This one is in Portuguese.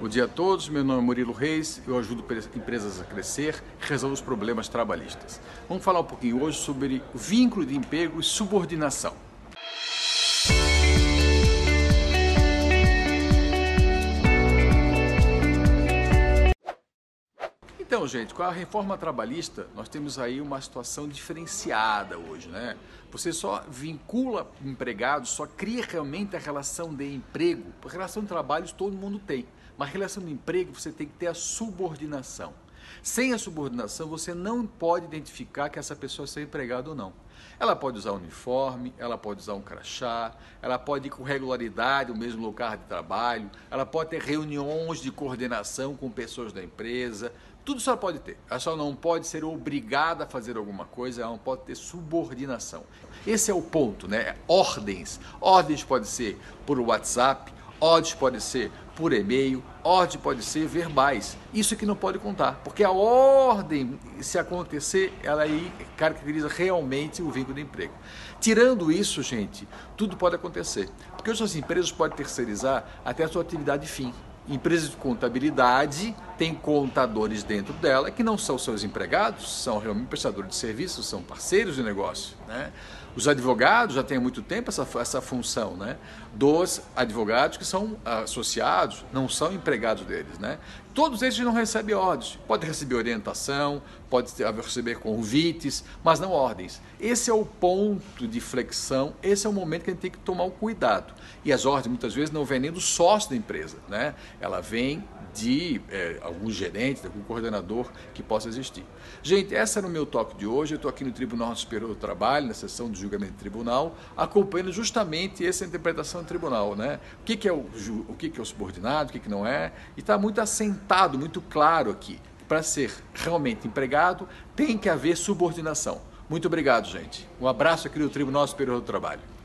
Bom dia a todos, meu nome é Murilo Reis, eu ajudo empresas a crescer, resolvo os problemas trabalhistas. Vamos falar um pouquinho hoje sobre vínculo de emprego e subordinação. Então, gente, com a reforma trabalhista, nós temos aí uma situação diferenciada hoje, né? Você só vincula empregados, só cria realmente a relação de emprego. A relação de trabalhos todo mundo tem. Mas relação de emprego você tem que ter a subordinação. Sem a subordinação, você não pode identificar que essa pessoa é empregada ou não. Ela pode usar uniforme, ela pode usar um crachá, ela pode ir com regularidade no mesmo lugar de trabalho, ela pode ter reuniões de coordenação com pessoas da empresa. Tudo ela pode ter. Ela só não pode ser obrigada a fazer alguma coisa, ela não pode ter subordinação. Esse é o ponto, né? Ordens. Ordens pode ser por WhatsApp, Ordens pode ser por e-mail, ordem pode ser verbais. Isso que não pode contar, porque a ordem, se acontecer, ela aí caracteriza realmente o vínculo de emprego. Tirando isso, gente, tudo pode acontecer. Porque as empresas podem terceirizar até a sua atividade fim. Empresas de contabilidade têm contadores dentro dela que não são seus empregados, são realmente prestadores de serviços, são parceiros de negócio. Né? Os advogados já têm há muito tempo essa, essa função né? dos advogados que são associados, não são empregados deles. Né? Todos eles não recebem ordens. Pode receber orientação, pode receber convites, mas não ordens. Esse é o ponto de flexão, esse é o momento que a gente tem que tomar o cuidado. E as ordens muitas vezes não vêm nem do sócio da empresa, né? ela vem de é, algum gerente, algum coordenador que possa existir. Gente, esse era o meu toque de hoje. Eu estou aqui no Tribunal Superior do Trabalho, na sessão de julgamento de tribunal, acompanhando justamente essa interpretação do tribunal. Né? O que, que é o, o que, que é o subordinado, o que, que não é, e está muito assentado, muito claro aqui. Para ser realmente empregado, tem que haver subordinação. Muito obrigado, gente. Um abraço aqui do Tribunal Superior do Trabalho.